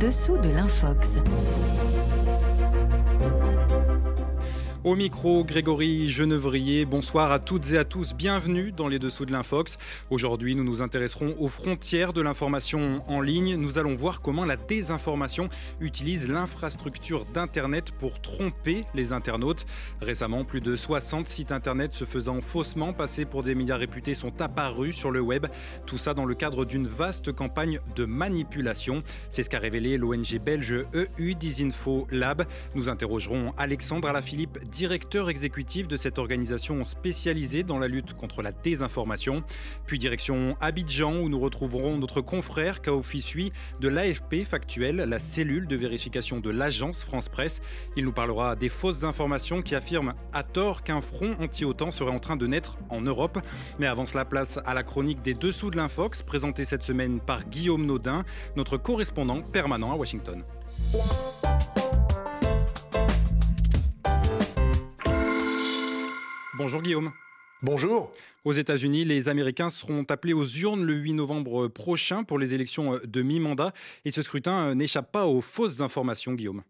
dessous de l'infox. Au micro, Grégory Genevrier, bonsoir à toutes et à tous, bienvenue dans les dessous de l'Infox. Aujourd'hui, nous nous intéresserons aux frontières de l'information en ligne. Nous allons voir comment la désinformation utilise l'infrastructure d'Internet pour tromper les internautes. Récemment, plus de 60 sites Internet se faisant faussement passer pour des médias réputés sont apparus sur le web. Tout ça dans le cadre d'une vaste campagne de manipulation. C'est ce qu'a révélé l'ONG belge EU Disinfo Lab. Nous interrogerons Alexandre Alaphilippe, directeur exécutif de cette organisation spécialisée dans la lutte contre la désinformation. Puis direction Abidjan où nous retrouverons notre confrère Kaofi Sui de l'AFP Factuel, la cellule de vérification de l'agence France Presse. Il nous parlera des fausses informations qui affirment à tort qu'un front anti-OTAN serait en train de naître en Europe. Mais avant cela, place à la chronique des dessous de l'Infox, présentée cette semaine par Guillaume Naudin, notre correspondant permanent à Washington. Bonjour Guillaume. Bonjour. Aux États-Unis, les Américains seront appelés aux urnes le 8 novembre prochain pour les élections de mi-mandat. Et ce scrutin n'échappe pas aux fausses informations, Guillaume.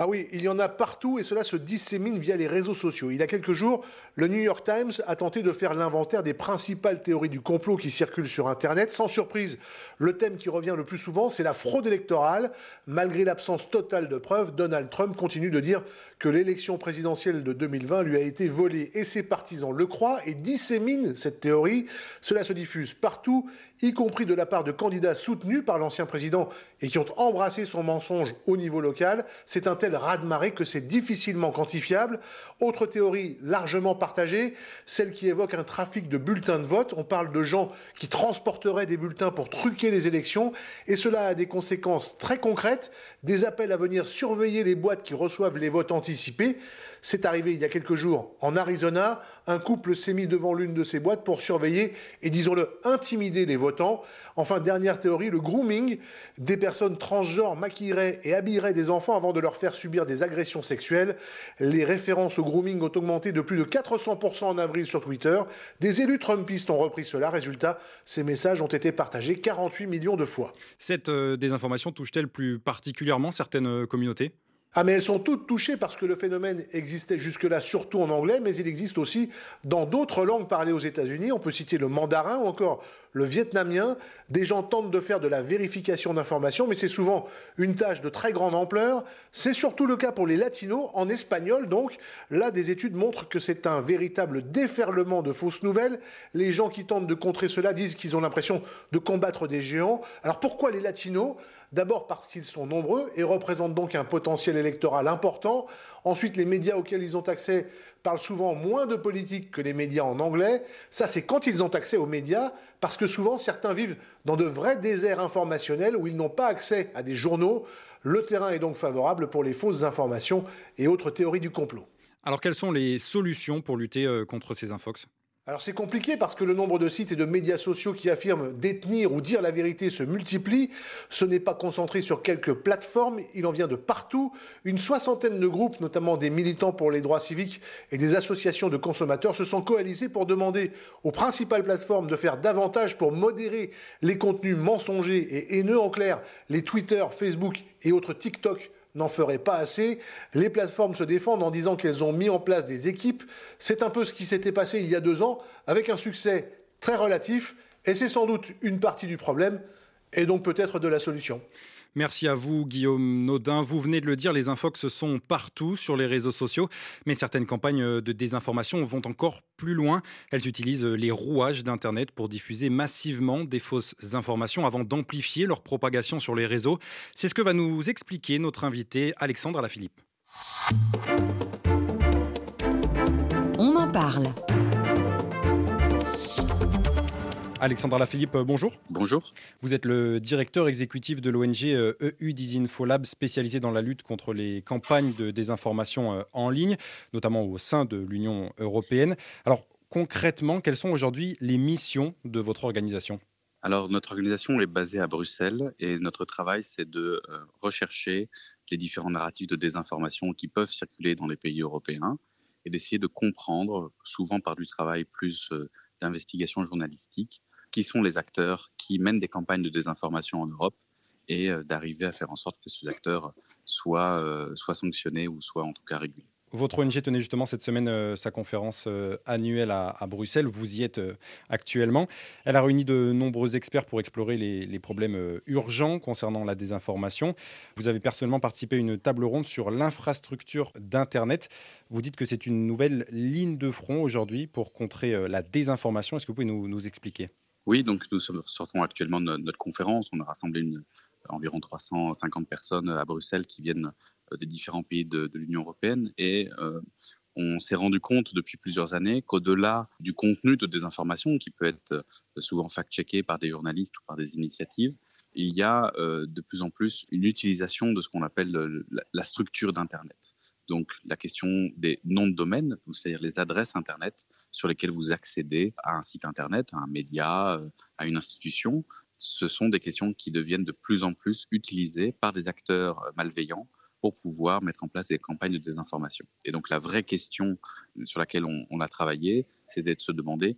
Ah oui, il y en a partout et cela se dissémine via les réseaux sociaux. Il y a quelques jours, le New York Times a tenté de faire l'inventaire des principales théories du complot qui circulent sur Internet. Sans surprise, le thème qui revient le plus souvent, c'est la fraude électorale. Malgré l'absence totale de preuves, Donald Trump continue de dire que l'élection présidentielle de 2020 lui a été volée et ses partisans le croient et disséminent cette théorie. Cela se diffuse partout, y compris de la part de candidats soutenus par l'ancien président et qui ont embrassé son mensonge au niveau local. C'est un tel raz-de-marée que c'est difficilement quantifiable. Autre théorie largement partagée, celle qui évoque un trafic de bulletins de vote. On parle de gens qui transporteraient des bulletins pour truquer les élections et cela a des conséquences très concrètes, des appels à venir surveiller les boîtes qui reçoivent les votes anticipés. C'est arrivé il y a quelques jours en Arizona. Un couple s'est mis devant l'une de ces boîtes pour surveiller et, disons-le, intimider les votants. Enfin, dernière théorie, le grooming. Des personnes transgenres maquilleraient et habilleraient des enfants avant de leur faire subir des agressions sexuelles. Les références au grooming ont augmenté de plus de 400% en avril sur Twitter. Des élus trumpistes ont repris cela. Résultat, ces messages ont été partagés 48 millions de fois. Cette euh, désinformation touche-t-elle plus particulièrement certaines euh, communautés? Ah mais elles sont toutes touchées parce que le phénomène existait jusque-là surtout en anglais, mais il existe aussi dans d'autres langues parlées aux États-Unis. On peut citer le mandarin ou encore le vietnamien. Des gens tentent de faire de la vérification d'informations, mais c'est souvent une tâche de très grande ampleur. C'est surtout le cas pour les latinos, en espagnol donc. Là, des études montrent que c'est un véritable déferlement de fausses nouvelles. Les gens qui tentent de contrer cela disent qu'ils ont l'impression de combattre des géants. Alors pourquoi les latinos D'abord parce qu'ils sont nombreux et représentent donc un potentiel électoral important. Ensuite, les médias auxquels ils ont accès parlent souvent moins de politique que les médias en anglais. Ça, c'est quand ils ont accès aux médias, parce que souvent, certains vivent dans de vrais déserts informationnels où ils n'ont pas accès à des journaux. Le terrain est donc favorable pour les fausses informations et autres théories du complot. Alors, quelles sont les solutions pour lutter euh, contre ces infox? Alors c'est compliqué parce que le nombre de sites et de médias sociaux qui affirment détenir ou dire la vérité se multiplie. Ce n'est pas concentré sur quelques plateformes, il en vient de partout. Une soixantaine de groupes, notamment des militants pour les droits civiques et des associations de consommateurs, se sont coalisés pour demander aux principales plateformes de faire davantage pour modérer les contenus mensongers et haineux. En clair, les Twitter, Facebook et autres TikTok n'en ferait pas assez. Les plateformes se défendent en disant qu'elles ont mis en place des équipes. C'est un peu ce qui s'était passé il y a deux ans, avec un succès très relatif, et c'est sans doute une partie du problème, et donc peut-être de la solution. Merci à vous, Guillaume Naudin. Vous venez de le dire, les infox sont partout sur les réseaux sociaux, mais certaines campagnes de désinformation vont encore plus loin. Elles utilisent les rouages d'Internet pour diffuser massivement des fausses informations avant d'amplifier leur propagation sur les réseaux. C'est ce que va nous expliquer notre invité Alexandre Alaphilippe. On en parle. Alexandre Lafilippe, euh, bonjour. Bonjour. Vous êtes le directeur exécutif de l'ONG EU euh, e Disinfolab, spécialisé dans la lutte contre les campagnes de désinformation euh, en ligne, notamment au sein de l'Union européenne. Alors concrètement, quelles sont aujourd'hui les missions de votre organisation? Alors, notre organisation est basée à Bruxelles et notre travail, c'est de rechercher les différents narratifs de désinformation qui peuvent circuler dans les pays européens et d'essayer de comprendre, souvent par du travail plus d'investigation journalistique, qui sont les acteurs qui mènent des campagnes de désinformation en Europe et d'arriver à faire en sorte que ces acteurs soient, soient sanctionnés ou soient en tout cas régulés. Votre ONG tenait justement cette semaine euh, sa conférence euh, annuelle à, Bruxelles. Vous y êtes euh, actuellement. Elle a réuni de nombreux experts pour explorer les, problèmes urgents concernant la désinformation. Vous avez personnellement participé à une table ronde sur l'infrastructure d'Internet. Vous dites que c'est une nouvelle ligne de front aujourd'hui pour contrer la désinformation. Est-ce que vous pouvez nous, expliquer? Oui, donc nous sortons actuellement de notre conférence. On a rassemblé environ 350 personnes à Bruxelles qui viennent euh, des différents pays de, l'Union européenne et euh, on s'est rendu compte depuis plusieurs années qu'au-delà du contenu de désinformation, qui peut être euh, souvent fact-checké par des journalistes ou par des initiatives, il y a de plus en plus une utilisation de ce qu'on appelle la, structure d'Internet. Donc la question des noms de domaine, c'est-à-dire les adresses Internet sur lesquelles vous accédez à un site Internet, à un média, à une institution, ce sont des questions qui deviennent de plus en plus utilisées par des acteurs malveillants pour pouvoir mettre en place des campagnes de désinformation. Et donc la vraie question sur laquelle on, a travaillé, c'est de se demander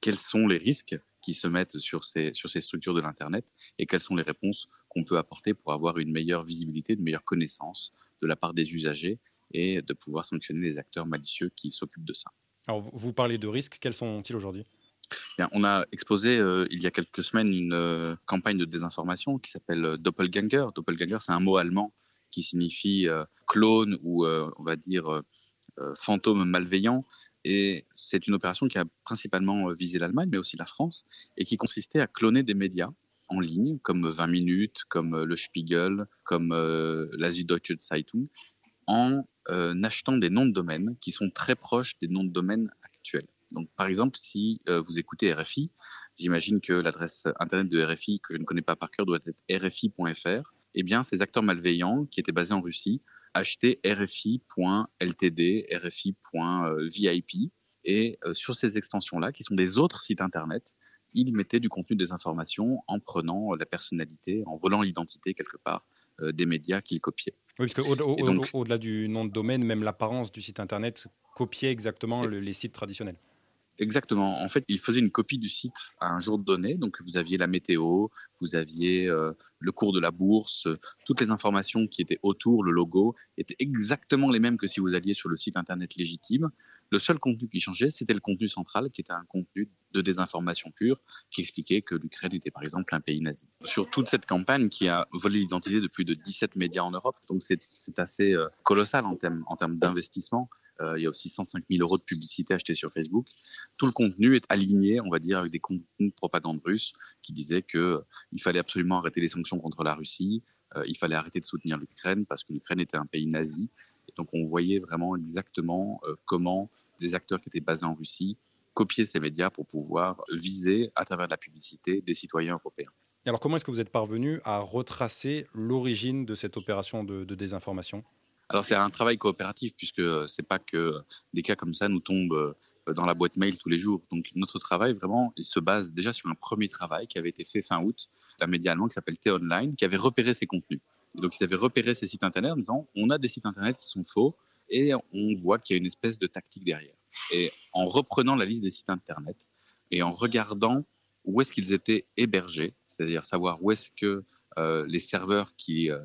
quels sont les risques qui se mettent sur ces, sur ces structures de l'Internet et quelles sont les réponses qu'on peut apporter pour avoir une meilleure visibilité, une meilleure connaissance de la part des usagers et de pouvoir sanctionner les acteurs malicieux qui s'occupent de ça. Alors vous parlez de risques, quels sont-ils aujourd'hui? On a exposé euh, il y a quelques semaines une euh, campagne de désinformation qui s'appelle euh, Doppelganger. Doppelganger, c'est un mot allemand qui signifie euh, clone ou on va dire fantôme malveillant. Et c'est une opération qui a principalement visé l'Allemagne, mais aussi la France, et qui consistait à cloner des médias en ligne, comme 20 minutes, comme le Spiegel, comme la Süddeutsche Zeitung, en achetant des noms de domaine qui sont très proches des noms de domaine actuels. Donc, par exemple, si vous écoutez RFI, j'imagine que l'adresse internet de RFI, que je ne connais pas par cœur, doit être rfi.fr eh bien, ces acteurs malveillants qui étaient basés en Russie achetaient RFI.ltd, RFI.vip, et euh, sur ces extensions-là, qui sont des autres sites Internet, ils mettaient du contenu des informations en prenant la personnalité, en volant l'identité quelque part euh, des médias qu'ils copiaient. Oui, parce qu'au-delà du nom de domaine, même l'apparence du site Internet copiait exactement les sites traditionnels. Exactement. En fait, il faisait une copie du site à un jour donné. Donc, vous aviez la météo, vous aviez euh, le cours de la bourse, toutes les informations qui étaient autour, le logo, étaient exactement les mêmes que si vous alliez sur le site internet légitime. Le seul contenu qui changeait, c'était le contenu central, qui était un contenu de désinformation pure, qui expliquait que l'Ukraine était par exemple un pays nazi. Sur toute cette campagne qui a volé l'identité de plus de 17 médias en Europe, donc c'est assez euh, colossal en termes, en termes d'investissement. Euh, il y a aussi 105 000 euros de publicité achetée sur Facebook. Tout le contenu est aligné, on va dire, avec des contenus de propagande russe qui disaient qu'il euh, fallait absolument arrêter les sanctions contre la Russie, euh, il fallait arrêter de soutenir l'Ukraine parce que l'Ukraine était un pays nazi. Et donc on voyait vraiment exactement comment des acteurs qui étaient basés en Russie copiaient ces médias pour pouvoir viser à travers la publicité des citoyens européens. Et alors comment est-ce que vous êtes parvenu à retracer l'origine de cette opération de désinformation? Alors c'est un travail coopératif puisque c'est pas que des cas comme ça nous tombent euh, dans la boîte mail tous les jours. Donc notre travail vraiment il se base déjà sur un premier travail qui avait été fait fin août d'un média allemand qui s'appelle T-Online qui avait repéré ces contenus. donc ils avaient repéré ces sites internet en disant on a des sites internet qui sont faux et on voit qu'il y a une espèce de tactique derrière. Et en reprenant la liste des sites internet et en regardant où est-ce qu'ils étaient hébergés, c'est-à-dire savoir où est-ce que euh, les serveurs qui euh,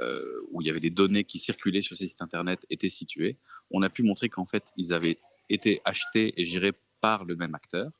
euh, où il y avait des données qui circulaient sur ces sites internet étaient situées, on a pu montrer qu'en fait, ils avaient été achetés et gérés par le même acteur.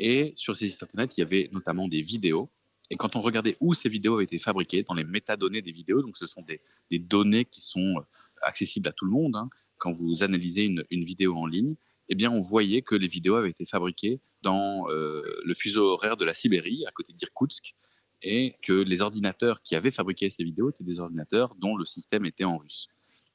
Et sur ces sites internet, il y avait notamment des vidéos. Et quand on regardait où ces vidéos avaient été fabriquées, dans les métadonnées des vidéos, donc ce sont des, données qui sont euh, accessibles à tout le monde, hein, quand vous analysez une, vidéo en ligne, eh bien, on voyait que les vidéos avaient été fabriquées dans euh, le fuseau horaire de la Sibérie, à côté d'Irkoutsk, et que les ordinateurs qui avaient fabriqué ces vidéos étaient des ordinateurs dont le système était en russe.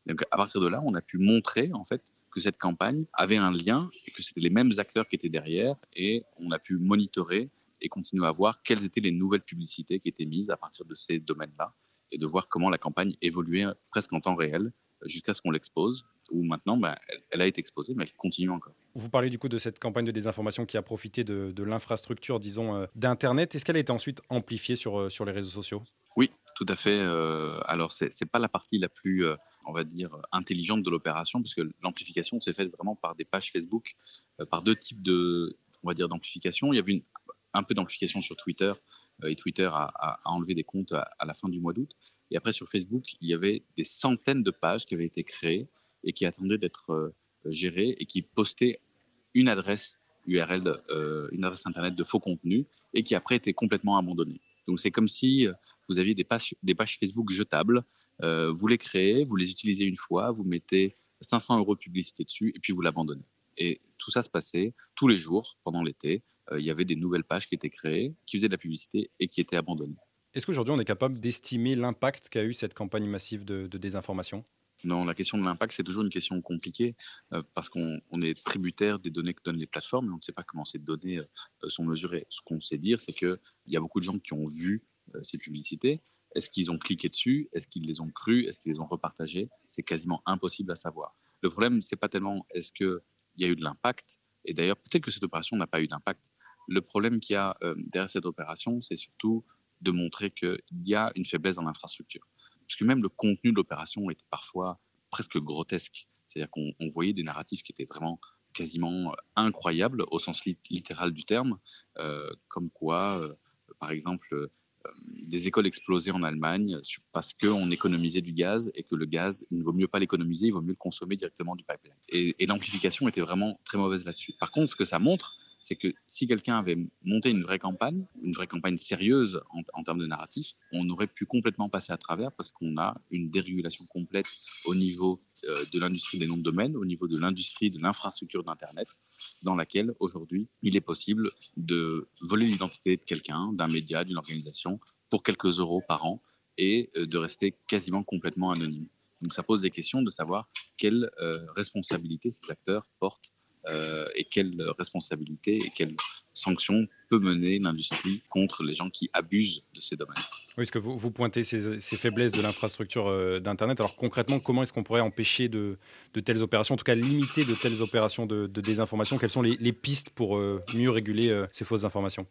Donc à partir de là, on a pu montrer en fait que cette campagne avait un lien que c'était les mêmes acteurs qui étaient derrière et on a pu monitorer et continuer à voir quelles étaient les nouvelles publicités qui étaient mises à partir de ces domaines-là et de voir comment la campagne évoluait presque en temps réel jusqu'à ce qu'on l'expose, où maintenant ben, elle, a été exposée, mais elle continue encore. Vous parlez du coup de cette campagne de désinformation qui a profité de, l'infrastructure, disons, euh, d'Internet. Est-ce qu'elle a été ensuite amplifiée sur, euh, sur les réseaux sociaux? Oui, tout à fait. Euh, alors, ce n'est pas la partie la plus, on va dire, intelligente de l'opération, puisque l'amplification s'est faite vraiment par des pages Facebook, par deux types de, on va dire, d'amplification. Il y avait une, un peu d'amplification sur Twitter, et Twitter a, enlevé des comptes à, la fin du mois d'août. Et après, sur Facebook, il y avait des centaines de pages qui avaient été créées et qui attendaient d'être gérées et qui postaient une adresse URL, euh, une adresse internet de faux contenu et qui après était complètement abandonnée. Donc c'est comme si euh, vous aviez des pages, Facebook jetables, euh, vous les créez, vous les utilisez une fois, vous mettez 500 euros de publicité dessus et puis vous l'abandonnez. Et tout ça se passait tous les jours pendant l'été. il y avait des nouvelles pages qui étaient créées, qui faisaient de la publicité et qui étaient abandonnées. Est-ce qu'aujourd'hui on est capable d'estimer l'impact qu'a eu cette campagne massive de désinformation? Non, la question de l'impact, c'est toujours une question compliquée euh, parce qu'on est tributaire des données que donnent les plateformes et on ne sait pas comment ces données euh, sont mesurées. Ce qu'on sait dire, c'est qu'il y a beaucoup de gens qui ont vu euh, ces publicités. Est-ce qu'ils ont cliqué dessus? Est-ce qu'ils les ont crues? Est-ce qu'ils les ont repartagées? C'est quasiment impossible à savoir. Le problème, c'est pas tellement est-ce qu'il y a eu de l'impact, et d'ailleurs peut-être que cette opération n'a pas eu d'impact. Le problème qu'il y a derrière cette opération, c'est surtout de montrer qu'il y a une faiblesse dans l'infrastructure puisque même le contenu de l'opération était parfois presque grotesque. C'est-à-dire qu'on voyait des narratifs qui étaient vraiment quasiment euh, incroyables au sens littéral du terme, euh, comme quoi, euh, par exemple, des écoles explosaient en Allemagne parce qu'on économisait du gaz et que le gaz, il ne vaut mieux pas l'économiser, il vaut mieux le consommer directement du pipeline. et l'amplification était vraiment très mauvaise là-dessus. Par contre, ce que ça montre, c'est que si quelqu'un avait monté une vraie campagne, une vraie campagne sérieuse en, termes de narratif, on aurait pu complètement passer à travers parce qu'on a une dérégulation complète au niveau euh, de l'industrie des noms de domaine, au niveau de l'industrie de l'infrastructure d'Internet, dans laquelle aujourd'hui il est possible de voler l'identité de quelqu'un, d'un média, d'une organisation pour quelques euros par an et euh, de rester quasiment complètement anonyme. Donc ça pose des questions de savoir quelle euh, responsabilité ces acteurs portent et quelle responsabilité et quelle sanction peut mener l'industrie contre les gens qui abusent de ces domaines. Oui, est-ce que vous, vous pointez ces, faiblesses de l'infrastructure euh, d'Internet. Alors concrètement, comment est-ce qu'on pourrait empêcher de, telles opérations, en tout cas limiter de telles opérations de, désinformation? Quelles sont les, pistes pour euh, mieux réguler ces fausses informations?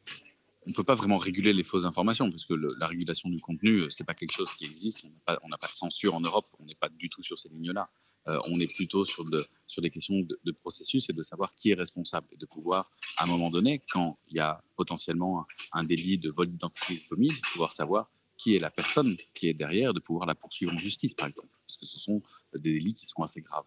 On ne peut pas vraiment réguler les fausses informations, parce que la régulation du contenu, ce n'est pas quelque chose qui existe. On n'a pas, pas, de censure en Europe, on n'est pas du tout sur ces lignes-là. Euh, on est plutôt sur, des questions de, processus et de savoir qui est responsable et de pouvoir, à un moment donné, quand il y a potentiellement un, délit de vol d'identité commis, de pouvoir savoir qui est la personne qui est derrière, de pouvoir la poursuivre en justice, par exemple, parce que ce sont des délits qui sont assez graves.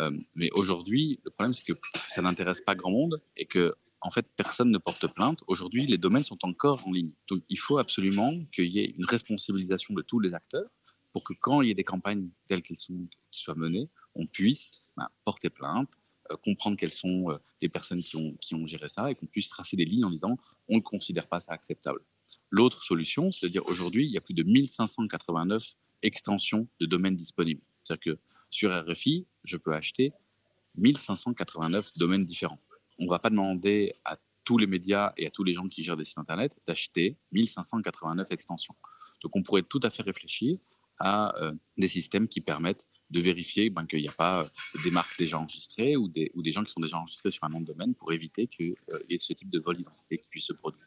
Euh, mais aujourd'hui, le problème, c'est que ça n'intéresse pas grand monde et que, en fait, personne ne porte plainte. Aujourd'hui, les domaines sont encore en ligne. Donc, il faut absolument qu'il y ait une responsabilisation de tous les acteurs pour que quand il y ait des campagnes telles qu'elles sont, qui soient menées, on puisse ben, porter plainte, euh, comprendre quelles sont euh, les personnes qui ont, qui ont géré ça et qu'on puisse tracer des lignes en disant on ne considère pas ça acceptable. L'autre solution, c'est de dire aujourd'hui, il y a plus de 1589 extensions de domaines disponibles. C'est-à-dire que sur RFI, je peux acheter 1589 domaines différents. On ne va pas demander à tous les médias et à tous les gens qui gèrent des sites Internet d'acheter 1589 extensions. Donc on pourrait tout à fait réfléchir à euh, des systèmes qui permettent de vérifier ben, qu'il n'y a pas euh, des marques déjà enregistrées ou des, gens qui sont déjà enregistrés sur un nom de domaine pour éviter qu'il euh, y ait ce type de vol d'identité qui puisse se produire.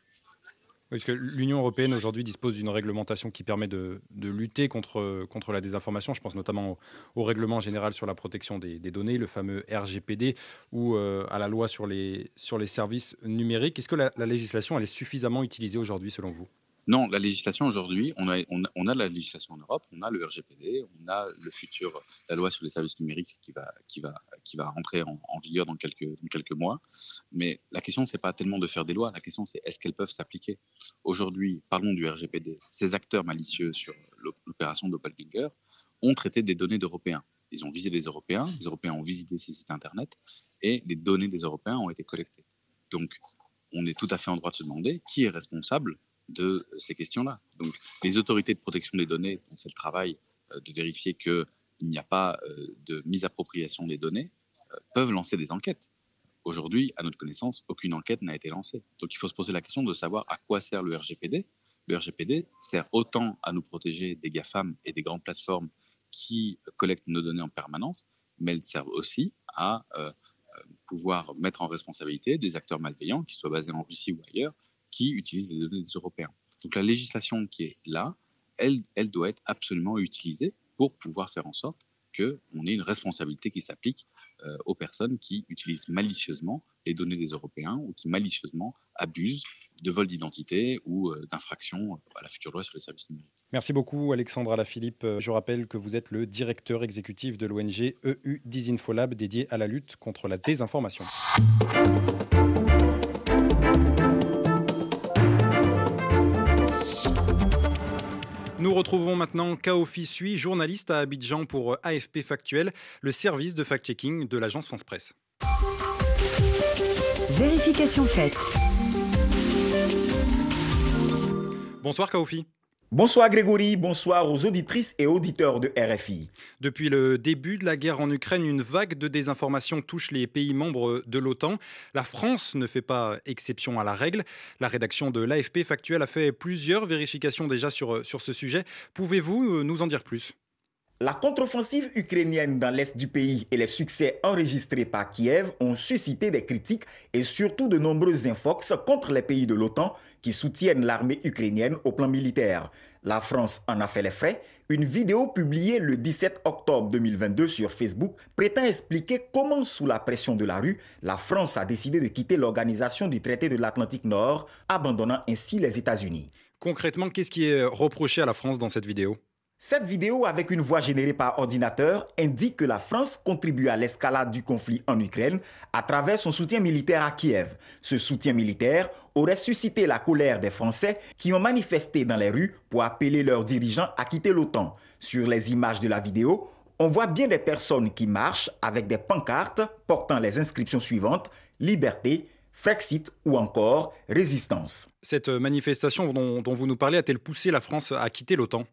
Parce que l'Union européenne aujourd'hui dispose d'une réglementation qui permet de, lutter contre, la désinformation. Je pense notamment au, règlement général sur la protection des, données, le fameux RGPD, ou à la loi sur les, services numériques. Est-ce que la, la législation est suffisamment utilisée aujourd'hui selon vous? Non, la législation aujourd'hui, on a, on, a, la législation en Europe, on a le RGPD, on a le futur, la loi sur les services numériques qui va, qui va, qui va rentrer en, vigueur dans quelques, quelques mois. Mais la question, c'est pas tellement de faire des lois, la question, c'est est-ce qu'elles peuvent s'appliquer? Aujourd'hui, parlons du RGPD. Ces acteurs malicieux sur l'opération Doppelganger ont traité des données d'Européens. Ils ont visé des Européens, les Européens ont visité ces sites Internet et les données des Européens ont été collectées. Donc, on est tout à fait en droit de se demander qui est responsable de ces questions-là. Donc, les autorités de protection des données, c'est le travail euh, de vérifier qu'il n'y a pas euh, de mise appropriation des données, euh, peuvent lancer des enquêtes. Aujourd'hui, à notre connaissance, aucune enquête n'a été lancée. Donc, il faut se poser la question de savoir à quoi sert le RGPD. Le RGPD sert autant à nous protéger des GAFAM et des grandes plateformes qui collectent nos données en permanence, mais elle sert aussi à pouvoir mettre en responsabilité des acteurs malveillants, qui soient basés en Russie ou ailleurs, qui utilisent les données des Européens. Donc la législation qui est là, elle, elle doit être absolument utilisée pour pouvoir faire en sorte qu'on ait une responsabilité qui s'applique euh, aux personnes qui utilisent malicieusement les données des Européens ou qui malicieusement abusent de vol d'identité ou euh, d'infractions à la future loi sur les services numériques. Merci beaucoup Alexandra Lafilippe. Je rappelle que vous êtes le directeur exécutif de l'ONG EU Disinfolab dédié à la lutte contre la désinformation. Nous retrouvons maintenant Kaofi Sui, journaliste à Abidjan pour AFP Factuel, le service de fact-checking de l'agence France Presse. Vérification faite. Bonsoir Kaofi. Bonsoir Grégory, bonsoir aux auditrices et auditeurs de RFI. Depuis le début de la guerre en Ukraine, une vague de désinformation touche les pays membres de l'OTAN. La France ne fait pas exception à la règle. La rédaction de l'AFP Factuel a fait plusieurs vérifications déjà sur, sur ce sujet. Pouvez-vous nous en dire plus? La contre-offensive ukrainienne dans l'est du pays et les succès enregistrés par Kiev ont suscité des critiques et surtout de nombreux infox contre les pays de l'OTAN qui soutiennent l'armée ukrainienne au plan militaire. La France en a fait les frais. Une vidéo publiée le 17 octobre 2022 sur Facebook prétend expliquer comment, sous la pression de la rue, la France a décidé de quitter l'organisation du traité de l'Atlantique Nord, abandonnant ainsi les États-Unis. Concrètement, qu'est-ce qui est reproché à la France dans cette vidéo? Cette vidéo, avec une voix générée par ordinateur, indique que la France contribue à l'escalade du conflit en Ukraine à travers son soutien militaire à Kiev. Ce soutien militaire aurait suscité la colère des Français qui ont manifesté dans les rues pour appeler leurs dirigeants à quitter l'OTAN. Sur les images de la vidéo, on voit bien des personnes qui marchent avec des pancartes portant les inscriptions suivantes Liberté, Frexit ou encore Résistance. Cette manifestation dont, dont vous nous parlez a-t-elle poussé la France à quitter l'OTAN?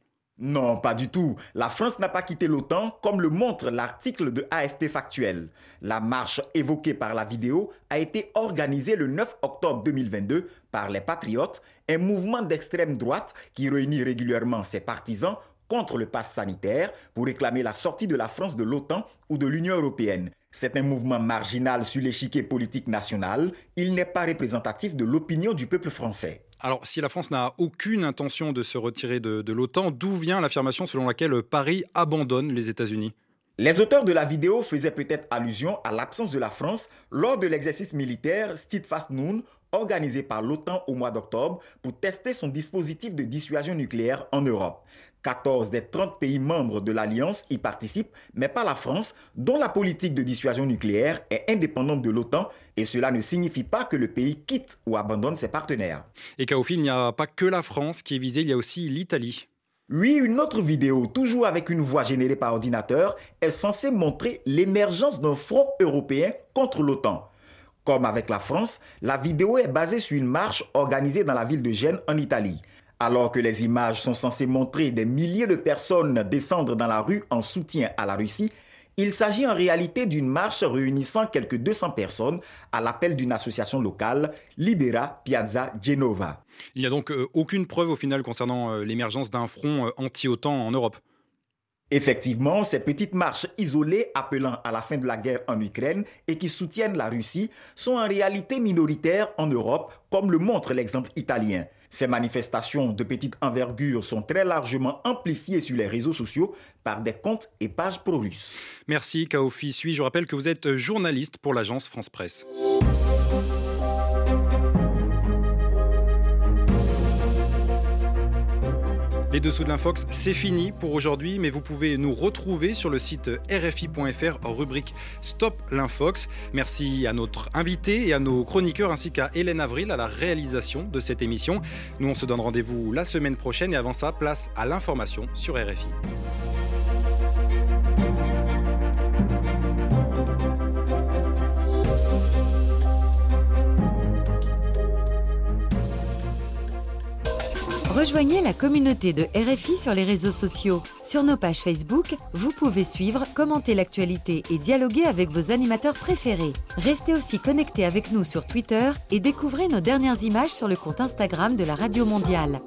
Non, pas du tout. La France n'a pas quitté l'OTAN, comme le montre l'article de AFP Factuel. La marche évoquée par la vidéo a été organisée le 9 octobre 2022 par les Patriotes, un mouvement d'extrême droite qui réunit régulièrement ses partisans contre le pass sanitaire pour réclamer la sortie de la France de l'OTAN ou de l'Union européenne. C'est un mouvement marginal sur l'échiquier politique national. Il n'est pas représentatif de l'opinion du peuple français. Alors, si la France n'a aucune intention de se retirer de, l'OTAN, d'où vient l'affirmation selon laquelle Paris abandonne les États-Unis? Les auteurs de la vidéo faisaient peut-être allusion à l'absence de la France lors de l'exercice militaire Steadfast Noon organisé par l'OTAN au mois d'octobre pour tester son dispositif de dissuasion nucléaire en Europe. 14 des 30 pays membres de l'Alliance y participent, mais pas la France, dont la politique de dissuasion nucléaire est indépendante de l'OTAN, et cela ne signifie pas que le pays quitte ou abandonne ses partenaires. Et Kaofi, il n'y a pas que la France qui est visée, il y a aussi l'Italie. Oui, une autre vidéo, toujours avec une voix générée par ordinateur, est censée montrer l'émergence d'un front européen contre l'OTAN. Comme avec la France, la vidéo est basée sur une marche organisée dans la ville de Gênes en Italie. Alors que les images sont censées montrer des milliers de personnes descendre dans la rue en soutien à la Russie, il s'agit en réalité d'une marche réunissant quelques 200 personnes à l'appel d'une association locale, Libera Piazza Genova. Il n'y a donc euh, aucune preuve au final concernant euh, l'émergence d'un front euh, anti-OTAN en Europe. Effectivement, ces petites marches isolées appelant à la fin de la guerre en Ukraine et qui soutiennent la Russie sont en réalité minoritaires en Europe, comme le montre l'exemple italien. Ces manifestations de petite envergure sont très largement amplifiées sur les réseaux sociaux par des comptes et pages pro-russes. Merci Kaofi Sui. Je rappelle que vous êtes journaliste pour l'agence France Presse. Les dessous de l'Infox, c'est fini pour aujourd'hui, mais vous pouvez nous retrouver sur le site rfi.fr, rubrique Stop l'Infox. Merci à notre invité et à nos chroniqueurs ainsi qu'à Hélène Avril à la réalisation de cette émission. Nous, on se donne rendez-vous la semaine prochaine et avant ça, place à l'information sur RFI. Rejoignez la communauté de RFI sur les réseaux sociaux. Sur nos pages Facebook, vous pouvez suivre, commenter l'actualité et dialoguer avec vos animateurs préférés. Restez aussi connectés avec nous sur Twitter et découvrez nos dernières images sur le compte Instagram de la Radio Mondiale.